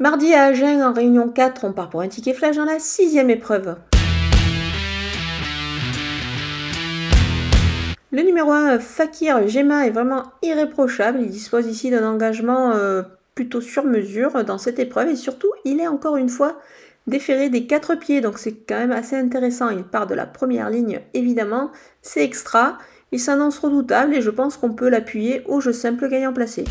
Mardi à Agen, en réunion 4, on part pour un ticket flash dans la sixième épreuve. Le numéro 1, Fakir Gemma est vraiment irréprochable. Il dispose ici d'un engagement euh, plutôt sur mesure dans cette épreuve et surtout, il est encore une fois déféré des quatre pieds, donc c'est quand même assez intéressant. Il part de la première ligne, évidemment, c'est extra. Il s'annonce redoutable et je pense qu'on peut l'appuyer au jeu simple gagnant placé.